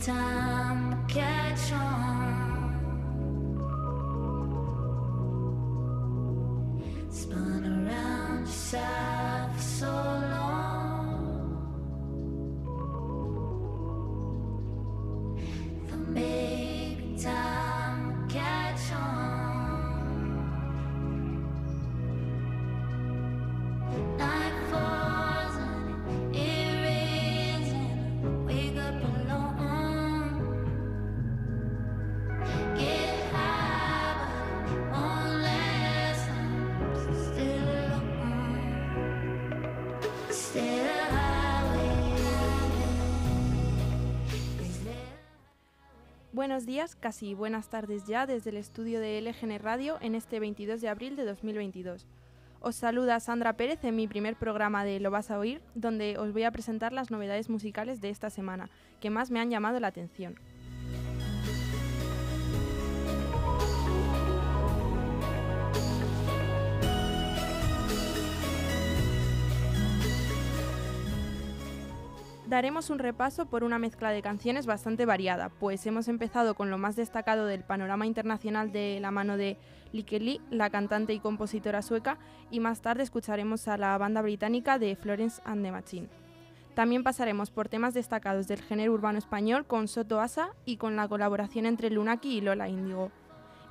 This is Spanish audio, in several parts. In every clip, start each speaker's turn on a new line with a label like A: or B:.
A: time catch on.
B: Buenos días, casi buenas tardes ya desde el estudio de LGN Radio en este 22 de abril de 2022. Os saluda Sandra Pérez en mi primer programa de Lo vas a oír, donde os voy a presentar las novedades musicales de esta semana, que más me han llamado la atención. Daremos un repaso por una mezcla de canciones bastante variada, pues hemos empezado con lo más destacado del panorama internacional de la mano de Lieke Lee, la cantante y compositora sueca, y más tarde escucharemos a la banda británica de Florence and the Machine. También pasaremos por temas destacados del género urbano español con Soto Asa y con la colaboración entre Lunaki y Lola Índigo.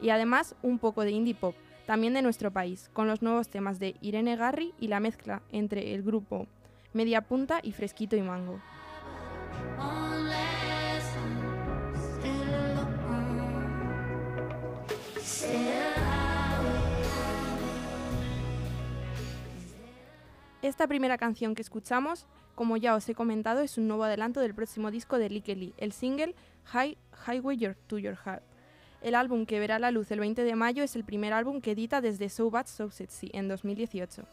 B: Y además un poco de indie pop, también de nuestro país, con los nuevos temas de Irene Garri y la mezcla entre el grupo Media Punta y Fresquito y Mango. Esta primera canción que escuchamos, como ya os he comentado, es un nuevo adelanto del próximo disco de Lee, el single High, Highway Your, to Your Heart. El álbum que verá la luz el 20 de mayo es el primer álbum que edita desde So Bad So Sexy en 2018.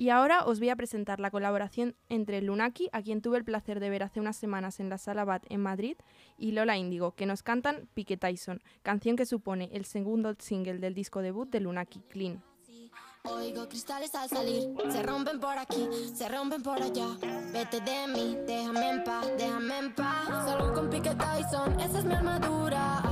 B: Y ahora os voy a presentar la colaboración entre Lunaki, a quien tuve el placer de ver hace unas semanas en la Sala Bat en Madrid, y Lola Índigo, que nos cantan Pique Tyson, canción que supone el segundo single del disco debut de Lunaki, Clean.
C: Oigo cristales al salir, se rompen por aquí, se rompen por allá. Vete de mí, déjame en déjame en con Tyson, esa es mi armadura.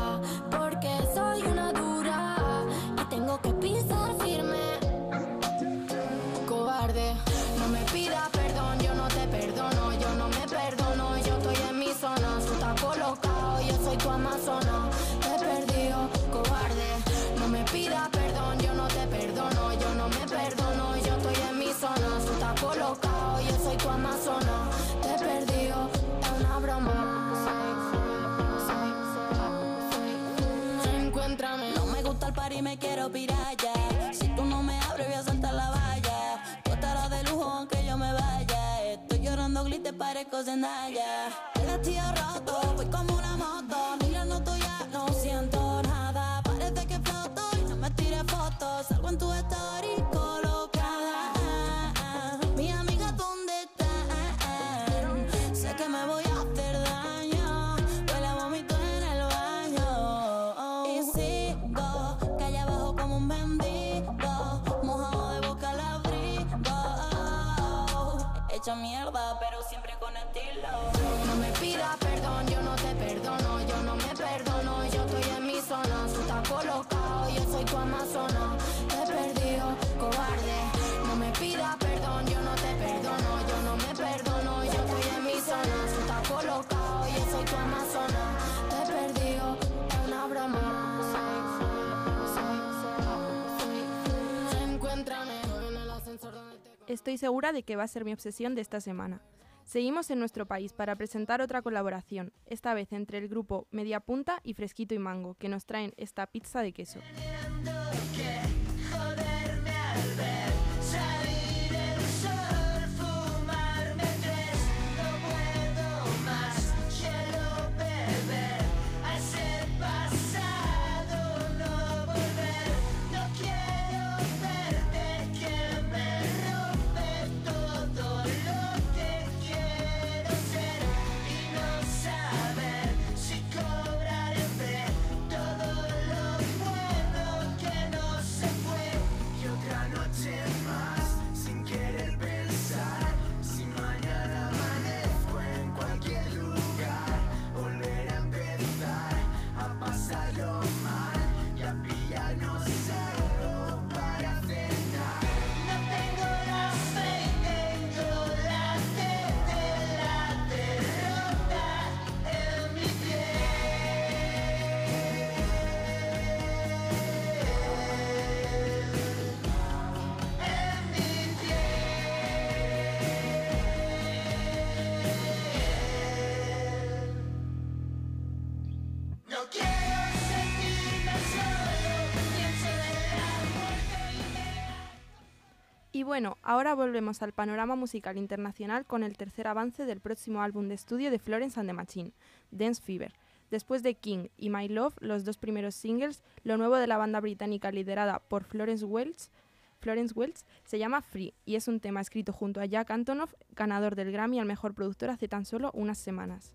D: Parezco Zendaya. El vestido roto, voy como una moto. Ni la noto ya, no siento nada. Parece que floto y no me tires fotos. Salgo en tu story colocada. Mi amiga, ¿dónde están? Sé que me voy
C: tu amazona, te he perdido, cobarde. No me pidas perdón, yo no te perdono, yo no me perdono, yo estoy en mi zona, tú estás colocado, yo soy tu amazona, te he perdido, es una broma. Encuéntrame
B: Estoy segura de que va a ser mi obsesión de esta semana. Seguimos en nuestro país para presentar otra colaboración, esta vez entre el grupo Media Punta y Fresquito y Mango, que nos traen esta pizza de queso.
E: Bueno, ahora volvemos al panorama musical internacional con el tercer avance del próximo álbum de estudio de Florence and the Machine, Dance Fever. Después de King y My Love, los dos primeros singles, lo nuevo de la banda británica liderada por Florence Welch, Florence Welch se llama Free y es un tema escrito junto a Jack Antonoff, ganador del Grammy al mejor productor hace tan solo unas semanas.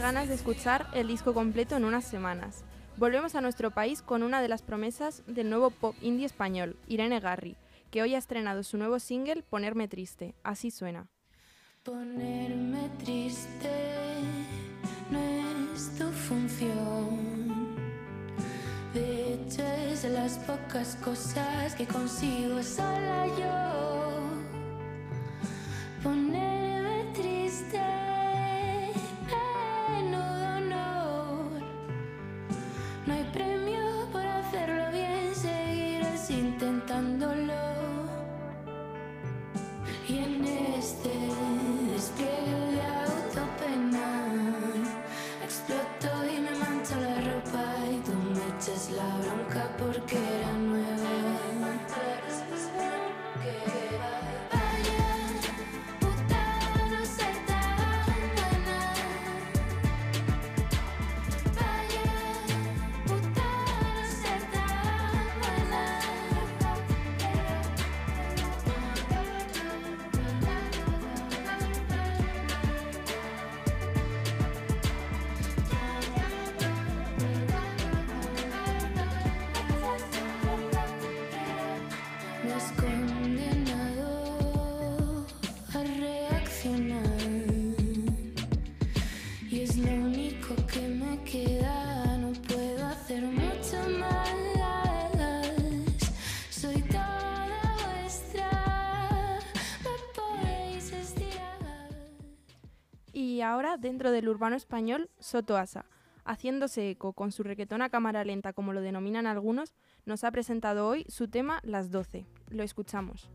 E: Ganas de escuchar el disco completo en unas semanas. Volvemos a nuestro país con una de las promesas del nuevo pop indie español, Irene Garry, que hoy ha estrenado su nuevo single Ponerme Triste. Así suena.
F: Ponerme triste no es tu función. De hecho, es de las pocas cosas que consigo sola yo.
E: Ahora, dentro del urbano español, Soto Asa, haciéndose eco con su requetona cámara lenta, como lo denominan algunos, nos ha presentado hoy su tema Las 12. Lo escuchamos.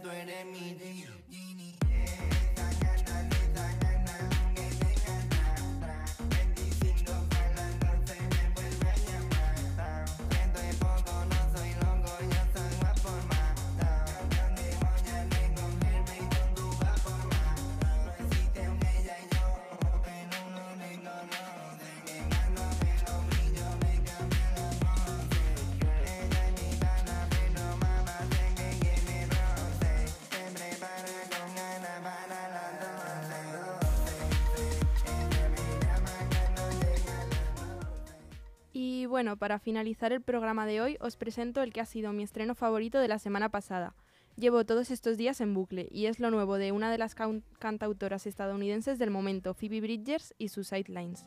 G: Soy ya, tú
B: bueno, para finalizar el programa de hoy os presento el que ha sido mi estreno favorito de la semana pasada. Llevo todos estos días en bucle y es lo nuevo de una de las cantautoras estadounidenses del momento, Phoebe Bridgers y sus Sidelines.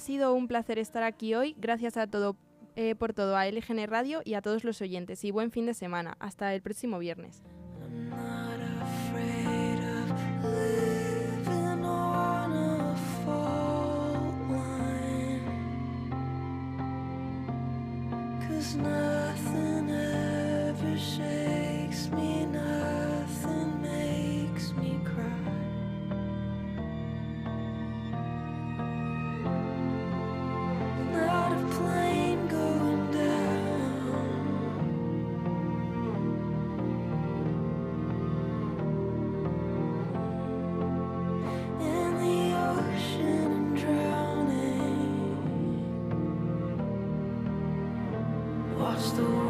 B: Ha sido un placer estar aquí hoy, gracias a todo, eh, por todo a LGN Radio y a todos los oyentes y buen fin de semana. Hasta el próximo viernes.
H: The